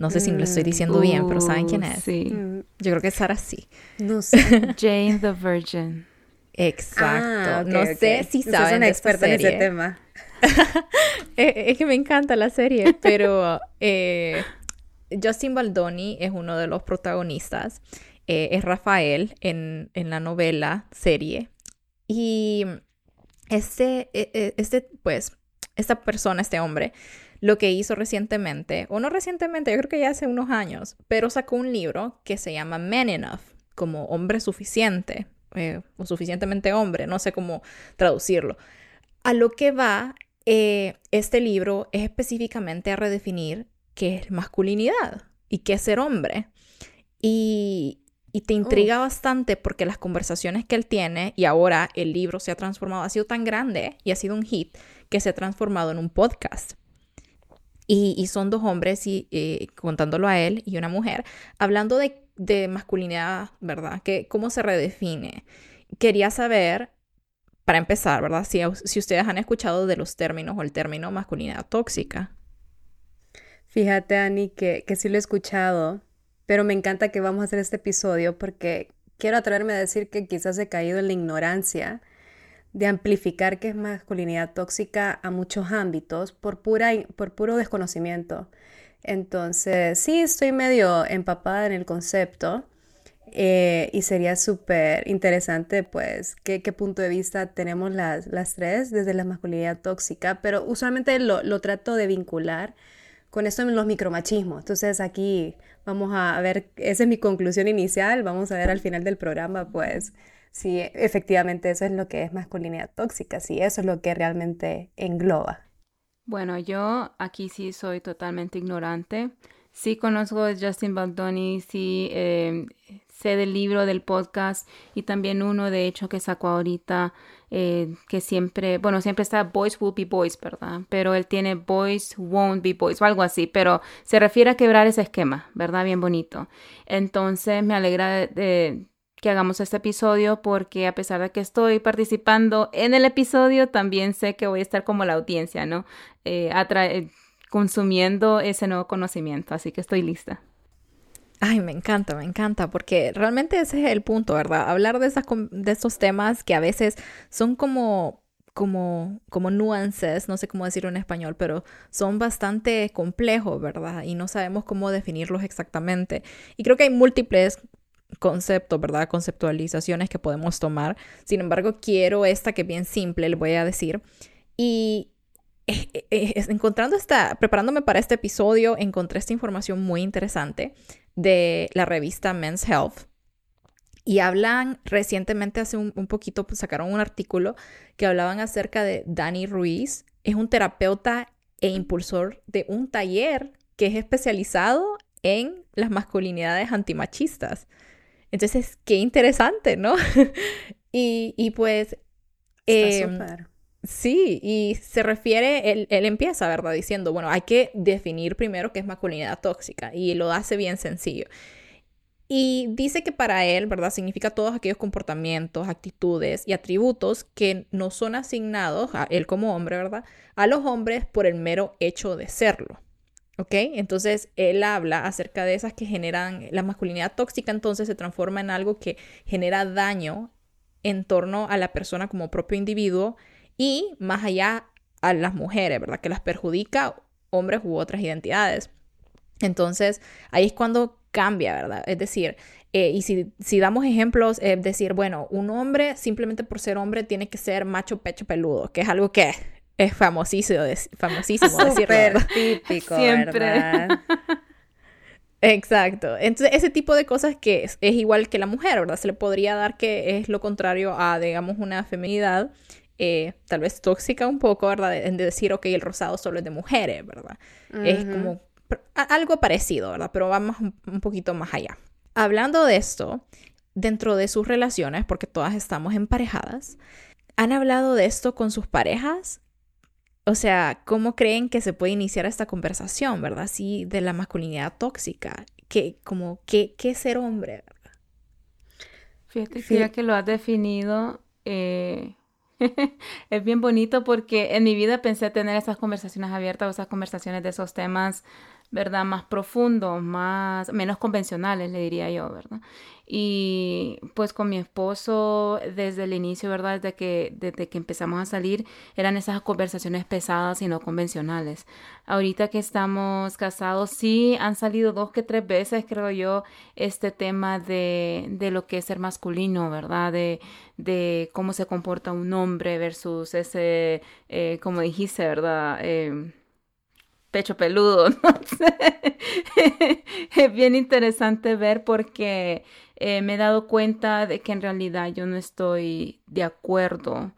No sé si lo estoy diciendo bien, pero ¿saben quién es? Sí. Yo creo que Sara sí. No sé. Jane the Virgin. Exacto. Ah, ok, no sé si saben es una de experta en ese serie. tema. Eh, es que me encanta la serie, pero eh, Justin Baldoni es uno de los protagonistas. Eh, es Rafael en, en la novela serie. Y este, eh, eh, este, pues, esta persona, este hombre, lo que hizo recientemente, o no recientemente, yo creo que ya hace unos años, pero sacó un libro que se llama Man Enough, como hombre suficiente, eh, o suficientemente hombre, no sé cómo traducirlo. A lo que va eh, este libro es específicamente a redefinir qué es masculinidad y qué es ser hombre. Y, y te intriga bastante porque las conversaciones que él tiene y ahora el libro se ha transformado, ha sido tan grande y ha sido un hit que se ha transformado en un podcast. Y, son dos hombres, y, eh, contándolo a él y una mujer, hablando de, de masculinidad, ¿verdad? Que, ¿Cómo se redefine? Quería saber, para empezar, ¿verdad? Si, si ustedes han escuchado de los términos o el término masculinidad tóxica. Fíjate, Ani, que, que sí lo he escuchado, pero me encanta que vamos a hacer este episodio porque quiero atreverme a decir que quizás he caído en la ignorancia de amplificar qué es masculinidad tóxica a muchos ámbitos por, pura, por puro desconocimiento. Entonces, sí, estoy medio empapada en el concepto eh, y sería súper interesante, pues, qué, qué punto de vista tenemos las, las tres desde la masculinidad tóxica, pero usualmente lo, lo trato de vincular con esto en los micromachismos. Entonces, aquí vamos a ver, esa es mi conclusión inicial, vamos a ver al final del programa, pues, si efectivamente eso es lo que es masculinidad tóxica, si eso es lo que realmente engloba. Bueno, yo aquí sí soy totalmente ignorante. Sí conozco a Justin Baldoni, sí eh, sé del libro, del podcast y también uno de hecho que sacó ahorita eh, que siempre, bueno, siempre está Boys Will Be Boys, ¿verdad? Pero él tiene Boys Won't Be Boys o algo así, pero se refiere a quebrar ese esquema, ¿verdad? Bien bonito. Entonces me alegra de que hagamos este episodio porque a pesar de que estoy participando en el episodio, también sé que voy a estar como la audiencia, ¿no? Eh, atra- consumiendo ese nuevo conocimiento, así que estoy lista. Ay, me encanta, me encanta, porque realmente ese es el punto, ¿verdad? Hablar de, esas, de estos temas que a veces son como, como, como nuances, no sé cómo decirlo en español, pero son bastante complejos, ¿verdad? Y no sabemos cómo definirlos exactamente. Y creo que hay múltiples conceptos, ¿verdad? Conceptualizaciones que podemos tomar. Sin embargo, quiero esta que es bien simple, le voy a decir. Y eh, eh, encontrando esta, preparándome para este episodio, encontré esta información muy interesante de la revista Men's Health. Y hablan recientemente, hace un, un, poquito, pues sacaron un artículo que hablaban acerca de Dani Ruiz. Es un terapeuta e impulsor de un taller que es especializado en las masculinidades antimachistas. Entonces, qué interesante, ¿no? y, y, pues... Eh, Está Sí, y se refiere, él, él, empieza, ¿verdad? Diciendo, bueno, hay que definir primero qué es masculinidad tóxica y lo hace bien sencillo. Y dice que para él, ¿verdad? Significa todos aquellos comportamientos, actitudes y atributos que no son asignados, a él como hombre, ¿verdad? A los hombres por el mero hecho de serlo. ¿Ok? Entonces, él habla acerca de esas que generan, la masculinidad tóxica entonces se transforma en algo que genera daño en torno a la persona como propio individuo y más allá a las mujeres, ¿verdad? Que las perjudica hombres u otras identidades. Entonces, ahí es cuando cambia, ¿verdad? Es decir, eh, y si, si, damos ejemplos, es eh, decir, bueno, un hombre simplemente por ser hombre tiene que ser macho, pecho, peludo, que es algo que es famosísimo, famosísimo decirlo. típico, Siempre. ¿verdad? Exacto. Entonces, ese tipo de cosas que es, es, igual que la mujer, ¿verdad? Se le podría dar que es lo contrario a, digamos, una feminidad eh, tal vez tóxica un poco, ¿verdad? De, de, decir, ok, el rosado solo es de mujeres, ¿verdad? Uh -huh. Es como algo parecido, ¿verdad? Pero vamos un poquito más allá. Hablando de esto, dentro de sus relaciones, porque todas estamos emparejadas, ¿han hablado de esto con sus parejas? O sea, ¿cómo creen que se puede iniciar esta conversación, verdad? Sí, de la masculinidad tóxica, que como, ¿qué, qué ser hombre, verdad? Fíjate que ya que lo has definido, eh, es bien bonito porque en mi vida pensé tener esas conversaciones abiertas o esas conversaciones de esos temas ¿verdad? Más profundos, más, menos convencionales, le diría yo, ¿verdad? Y pues con mi esposo desde el inicio, ¿verdad? Desde que, desde que empezamos a salir, eran esas conversaciones pesadas y no convencionales. Ahorita que estamos casados, sí han salido dos que tres veces, creo yo, este tema de, de lo que es ser masculino, ¿verdad? De, de cómo se comporta un hombre versus ese, eh, como dijiste, ¿verdad? Eh, pecho peludo, no es bien interesante ver porque eh, me he dado cuenta de que en realidad yo no estoy de acuerdo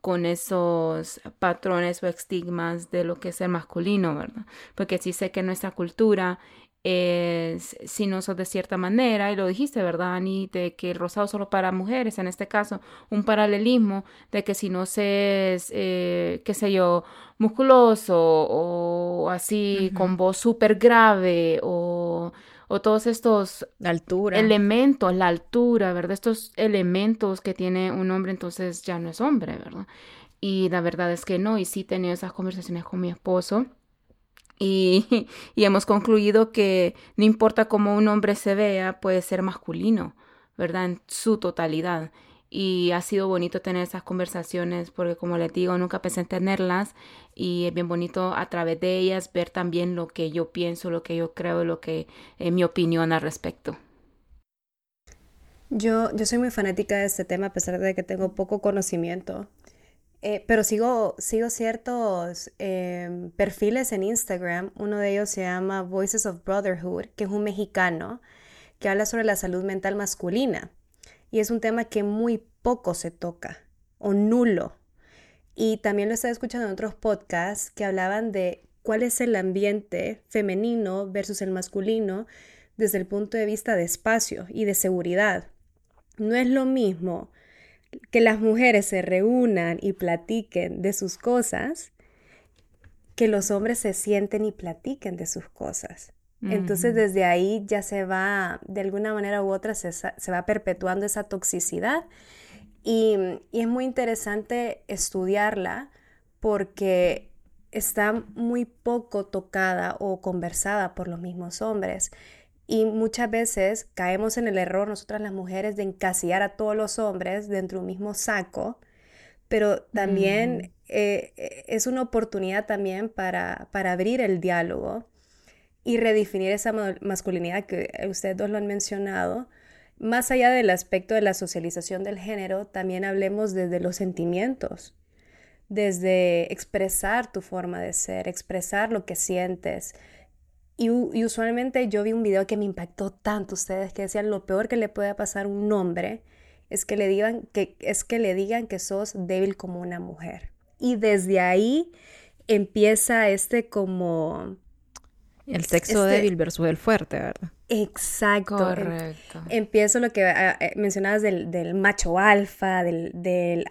con esos patrones o estigmas de lo que es el masculino, ¿verdad? Porque sí sé que nuestra cultura es, si no sos de cierta manera, y lo dijiste, ¿verdad, Ani? De que el rosado solo para mujeres, en este caso, un paralelismo de que si no se es, eh, qué sé yo, musculoso o así, con voz súper grave o, o todos estos altura. elementos, la altura, ¿verdad? Estos elementos que tiene un hombre, entonces ya no es hombre, ¿verdad? Y la verdad es que no, y sí he tenido esas conversaciones con mi esposo y, hemos concluido que no importa cómo un hombre se vea, puede ser masculino, ¿verdad? En su totalidad. Y ha sido bonito tener esas conversaciones porque como les digo, nunca pensé en tenerlas y es bien bonito a través de ellas ver también lo que yo pienso, lo que yo creo, lo que es mi opinión al respecto. Yo, yo soy muy fanática de este tema a pesar de que tengo poco conocimiento. Eh, pero sigo, sigo ciertos em, perfiles en Instagram. Uno de ellos se llama Voices of Brotherhood, que es un mexicano que habla sobre la salud mental masculina. Y es un tema que muy poco se toca o nulo. Y también lo estaba escuchando en otros podcasts que hablaban de cuál es el ambiente femenino versus el masculino desde el punto de vista de espacio y de seguridad. No es lo mismo que las mujeres se reúnan y platiquen de sus cosas, que los hombres se sienten y platiquen de sus cosas. Entonces desde ahí ya se va, de alguna manera u otra, se, va perpetuando esa toxicidad y, y, es muy interesante estudiarla porque está muy poco tocada o conversada por los mismos hombres. Y muchas veces caemos en el error nosotras las mujeres de encasillar a todos los hombres dentro de un mismo saco, pero también mm. eh, eh, es una oportunidad también para, para abrir el diálogo y redefinir esa masculinidad que ustedes dos lo han mencionado. Más allá del aspecto de la socialización del género, también hablemos desde los sentimientos, desde expresar tu forma de ser, expresar lo que sientes, y, usualmente yo vi un video que me impactó tanto ustedes que decían lo peor que le puede pasar a un hombre es que le digan que es que le digan que sos débil como una mujer. Y desde ahí empieza este como el sexo este débil versus el fuerte, ¿verdad? Exacto. Em, Correcto. empiezo lo que ah, eh, mencionabas del, macho alfa, del, del,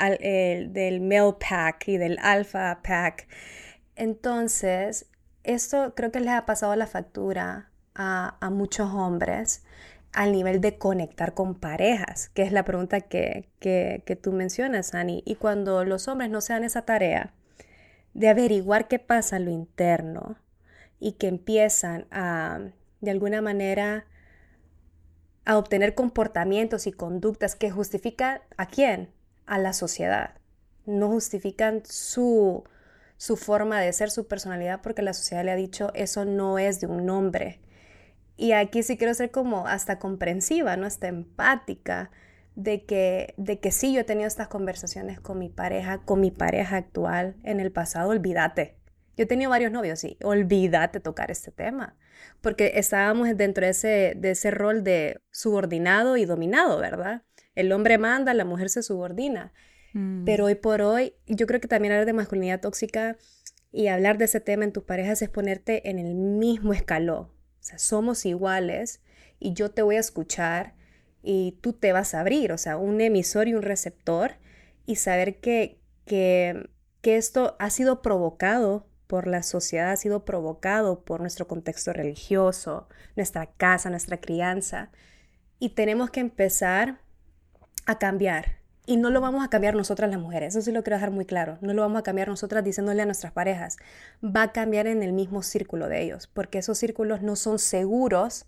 del male pack y del alfa pack. Entonces, esto creo que les ha pasado la factura a, muchos hombres al nivel de conectar con parejas, que es la pregunta que, que, tú mencionas, Ani. Y cuando los hombres no se dan esa tarea de averiguar qué pasa en lo interno y que empiezan a, de alguna manera, a obtener comportamientos y conductas que justifican a quién? A la sociedad. No justifican su, su forma de ser, su personalidad, porque la sociedad le ha dicho eso no es de un hombre. Y aquí sí quiero ser como hasta comprensiva, ¿no? Hasta empática de que, de que sí, yo he tenido estas conversaciones con mi pareja, con mi pareja actual en el pasado, olvídate. Yo he tenido varios novios, sí, olvídate tocar este tema, porque estábamos dentro de ese, de ese rol de subordinado y dominado, ¿verdad? El hombre manda, la mujer se subordina. Mm. Pero hoy por hoy, yo creo que también hablar de masculinidad tóxica Y hablar de ese tema en tus parejas es ponerte en el mismo escalón. O sea, somos iguales y yo te voy a escuchar y tú te vas a abrir, o sea, un emisor y un receptor y saber que, que, que esto ha sido provocado por la sociedad, ha sido provocado por nuestro contexto religioso, nuestra casa, nuestra crianza. Y tenemos que empezar a cambiar. Y no lo vamos a cambiar nosotras las mujeres, eso sí lo quiero dejar muy claro. No lo vamos a cambiar nosotras diciéndole a nuestras parejas. Va a cambiar en el mismo círculo de ellos, porque esos círculos no son seguros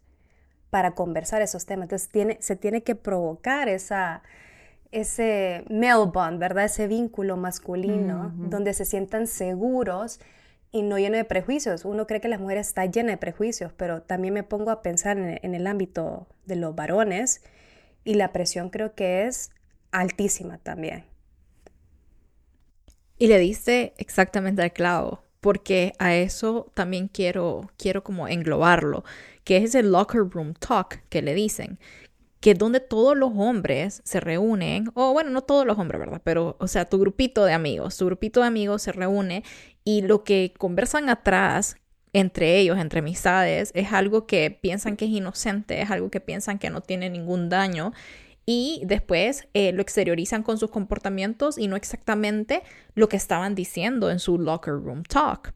para conversar esos temas. Entonces tiene, se tiene que provocar esa, ese male bond, ¿verdad? Ese vínculo masculino donde se sientan seguros y no lleno de prejuicios. Uno cree que la mujer está llena de prejuicios, pero también me pongo a pensar en, el ámbito de los varones y la presión creo que es altísima también. Y le dice exactamente al clavo, porque a eso también quiero, quiero como englobarlo, que es el locker room talk que le dicen, que es donde todos los hombres se reúnen, o bueno, no todos los hombres, ¿verdad? Pero, o sea, tu grupito de amigos, tu grupito de amigos se reúne y lo que conversan atrás entre ellos, entre amistades, es algo que piensan que es inocente, es algo que piensan que no tiene ningún daño y después eh, lo exteriorizan con sus comportamientos y no exactamente lo que estaban diciendo en su locker room talk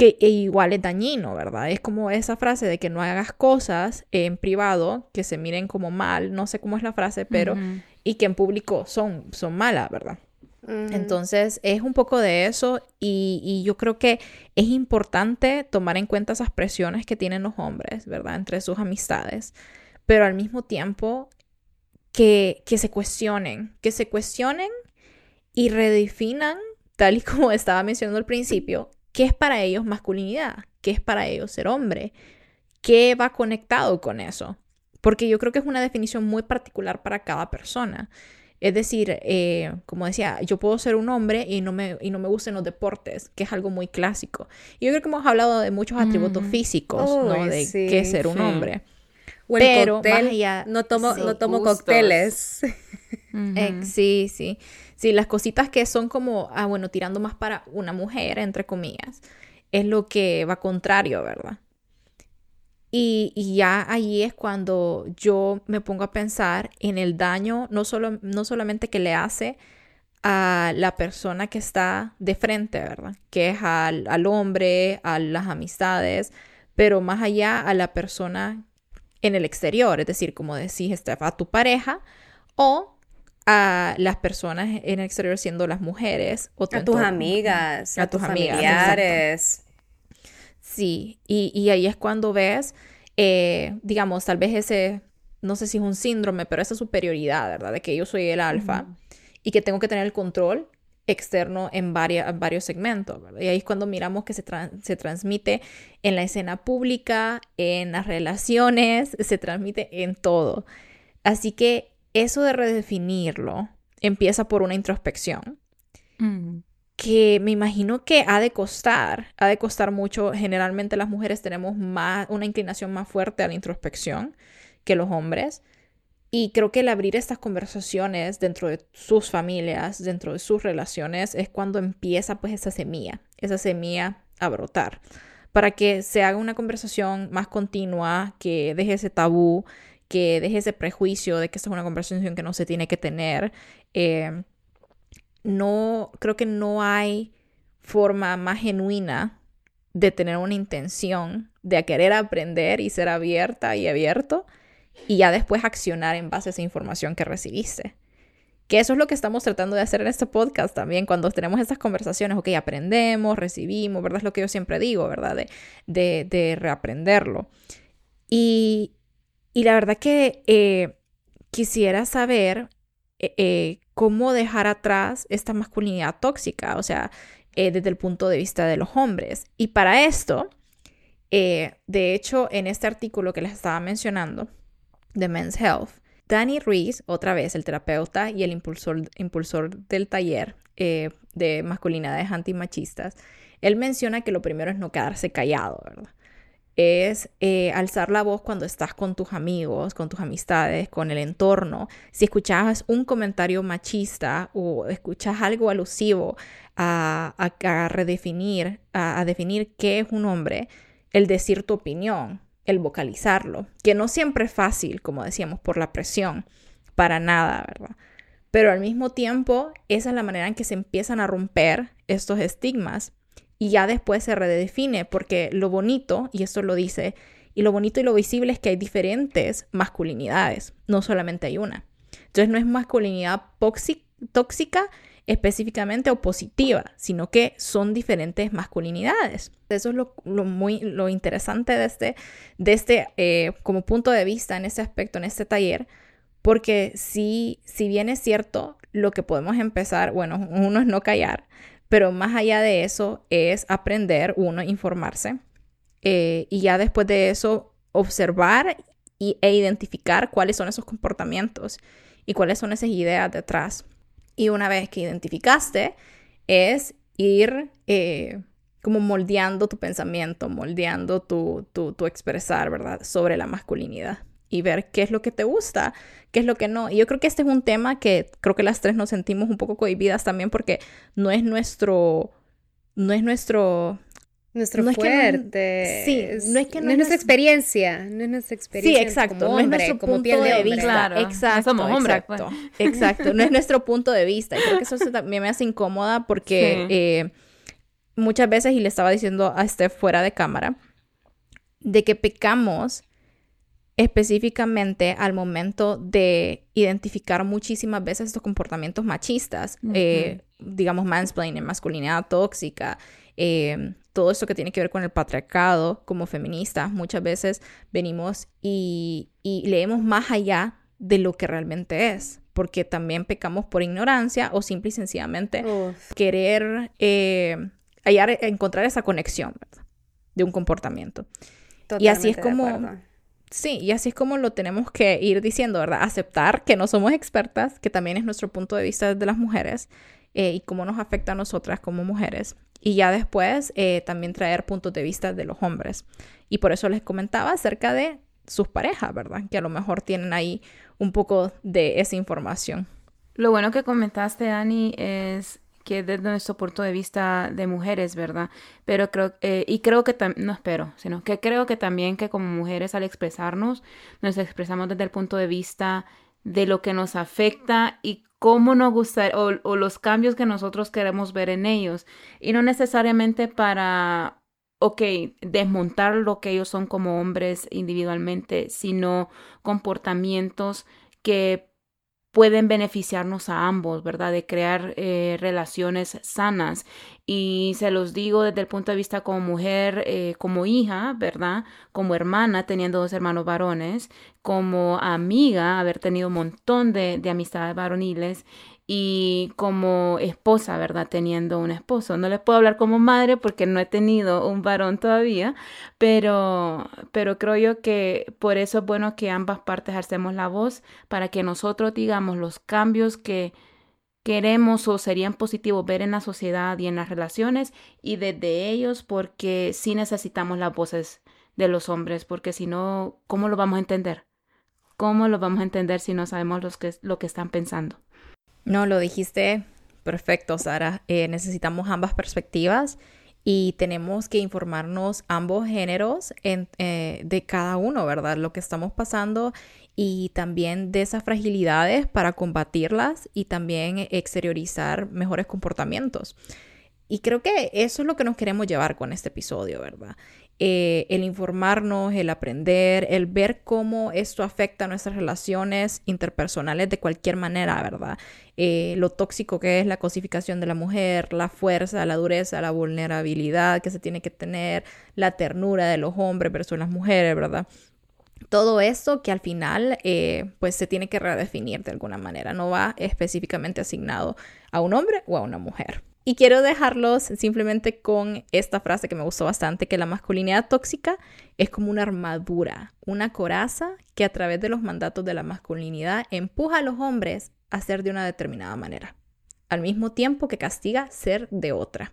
que igual es dañino, ¿verdad? Es como esa frase de que no hagas cosas en privado que se miren como mal, no sé cómo es la frase, pero y que en público son, son malas, ¿verdad? Entonces es un poco de eso y, y, yo creo que es importante tomar en cuenta esas presiones que tienen los hombres, ¿verdad? Entre sus amistades, pero al mismo tiempo que, que se cuestionen, que se cuestionen y redefinan, tal y como estaba mencionando al principio, qué es para ellos masculinidad, qué es para ellos ser hombre, qué va conectado con eso. Porque yo creo que es una definición muy particular para cada persona. Es decir, eh, como decía, yo puedo ser un hombre y no, me, y no me gustan los deportes, que es algo muy clásico. Y yo creo que hemos hablado de muchos atributos físicos, ¿no? De qué es ser un hombre. Pero no tomo, no tomo cócteles. sí, sí. Sí, las cositas que son como, ah, bueno, tirando más para una mujer, entre comillas, es lo que va contrario, ¿verdad? Y, ya ahí es cuando yo me pongo a pensar en el daño, no, solo, no solamente que le hace a la persona que está de frente, ¿verdad? Que es al, al hombre, a las amistades, pero más allá a la persona en el exterior, es decir, como decís, a tu pareja o a las personas en el exterior siendo las mujeres. O a tus amigas, a, tus, familiares. Sí, y, ahí es cuando ves, eh, digamos, tal vez ese, no sé si es un síndrome, pero esa superioridad, ¿verdad? De que yo soy el alfa y que tengo que tener el control externo en, varios segmentos. ¿verdad? Y ahí es cuando miramos que se, se transmite en la escena pública, en las relaciones, se transmite en todo. Así que eso de redefinirlo empieza por una introspección. Mm. que me imagino que ha de costar, ha de costar mucho. Generalmente las mujeres tenemos más, una inclinación más fuerte a la introspección que los hombres. Y creo que el abrir estas conversaciones dentro de sus familias, dentro de sus relaciones, es cuando empieza pues esa semilla, esa semilla a brotar, para que se haga una conversación más continua, que deje ese tabú, que deje ese prejuicio de que esta es una conversación que no se tiene que tener. Eh, no, creo que no hay forma más genuina de tener una intención de querer aprender y ser abierta y abierto y ya después accionar en base a esa información que recibiste. Que eso es lo que estamos tratando de hacer en este podcast también, cuando tenemos estas conversaciones, ok, aprendemos, recibimos, ¿verdad? Es lo que yo siempre digo, ¿verdad? De, de, de reaprenderlo. Y, y la verdad que eh, quisiera saber eh, eh, cómo dejar atrás esta masculinidad tóxica, o sea, desde el punto de vista de los hombres. Y para esto, de hecho, en este artículo que les estaba mencionando, de Men's Health, Danny Reese, otra vez el terapeuta y el impulsor, impulsor del taller de masculinidades antimachistas, él menciona que lo primero es no quedarse callado, es eh, alzar la voz cuando estás con tus amigos, con tus amistades, con el entorno. Si escuchas un comentario machista o escuchas algo alusivo a, redefinir, a, definir qué es un hombre, el decir tu opinión, el vocalizarlo, que no siempre es fácil, como decíamos, por la presión, para nada, ¿verdad? Pero al mismo tiempo, esa es la manera en que se empiezan a romper estos estigmas y ya después se redefine, porque lo bonito, y esto lo dice, y lo bonito y lo visible es que hay diferentes masculinidades, no solamente hay una. Entonces no es masculinidad tóxica específicamente o positiva, sino que son diferentes masculinidades. Eso es lo, muy lo interesante de este, de este eh, como punto de vista en este aspecto, en este taller, porque si, si bien es cierto, lo que podemos empezar, bueno, uno es no callar, pero más allá de eso es aprender, uno, informarse, eh, y ya después de eso observar e identificar cuáles son esos comportamientos y cuáles son esas ideas detrás. Y una vez que identificaste, es ir eh, como moldeando tu pensamiento, moldeando tu, tu, tu, expresar, ¿verdad? Sobre la masculinidad y ver qué es lo que te gusta, qué es lo que no. Y yo creo que este es un tema que creo que las tres nos sentimos un poco cohibidas también porque no es nuestro, no es nuestro, nuestro fuerte. sí, no es que no, es nuestra experiencia, no es nuestra experiencia. Sí, exacto, no es nuestro punto de, vista. Claro, exacto, somos hombres. Pues. Exacto, exacto, no es nuestro punto de vista. Y creo que eso también me hace incómoda porque eh, muchas veces, y le estaba diciendo a Steph fuera de cámara, de que pecamos específicamente al momento de identificar muchísimas veces estos comportamientos machistas, eh, digamos mansplaining, masculinidad tóxica, eh, todo esto que tiene que ver con el patriarcado como feministas, muchas veces venimos y, leemos más allá de lo que realmente es, porque también pecamos por ignorancia o simple y sencillamente querer eh, hallar, encontrar esa conexión de un comportamiento. y así es como... Sí, y así es como lo tenemos que ir diciendo, ¿verdad? Aceptar que no somos expertas, que también es nuestro punto de vista de las mujeres eh, y cómo nos afecta a nosotras como mujeres y ya después eh, también traer puntos de vista de los hombres. Y por eso les comentaba acerca de sus parejas, ¿verdad? Que a lo mejor tienen ahí un poco de esa información. Lo bueno que comentaste, Dani, es que desde nuestro punto de vista de mujeres, ¿verdad? Pero creo, eh, y creo que no espero, sino que creo que también que como mujeres al expresarnos, nos expresamos desde el punto de vista de lo que nos afecta y cómo nos gusta o, los cambios que nosotros queremos ver en ellos. Y no necesariamente para, ok, desmontar lo que ellos son como hombres individualmente, sino comportamientos que pueden beneficiarnos a ambos, ¿verdad? De crear eh, relaciones sanas. Y se los digo desde el punto de vista como mujer, eh, como hija, ¿verdad? Como hermana, teniendo dos hermanos varones, como amiga, haber tenido un montón de, de amistades varoniles y como esposa, ¿verdad? Teniendo un esposo. No les puedo hablar como madre porque no he tenido un varón todavía, pero, pero creo yo que por eso es bueno que ambas partes hacemos la voz para que nosotros digamos los cambios que queremos o serían positivos ver en la sociedad y en las relaciones y desde ellos porque sí necesitamos las voces de los hombres porque si no, ¿cómo lo vamos a entender? ¿Cómo lo vamos a entender si no sabemos los que, lo que están pensando? No, lo dijiste perfecto, Sara. Eh, necesitamos ambas perspectivas y tenemos que informarnos ambos géneros eh, de cada uno, ¿verdad? Lo que estamos pasando y también de esas fragilidades para combatirlas y también exteriorizar mejores comportamientos. Y creo que eso es lo que nos queremos llevar con este episodio, ¿verdad? Eh, el informarnos, el aprender, el ver cómo esto afecta nuestras relaciones interpersonales de cualquier manera, ¿verdad? Eh, lo tóxico que es la cosificación de la mujer, la fuerza, la dureza, la vulnerabilidad que se tiene que tener, la ternura de los hombres versus las mujeres, ¿verdad? todo esto que al final eh, pues se tiene que redefinir de alguna manera, no va específicamente asignado a un hombre o a una mujer. Y quiero dejarlos simplemente con esta frase que me gustó bastante, que la masculinidad tóxica es como una armadura, una coraza que a través de los mandatos de la masculinidad empuja a los hombres a ser de una determinada manera, al mismo tiempo que castiga ser de otra.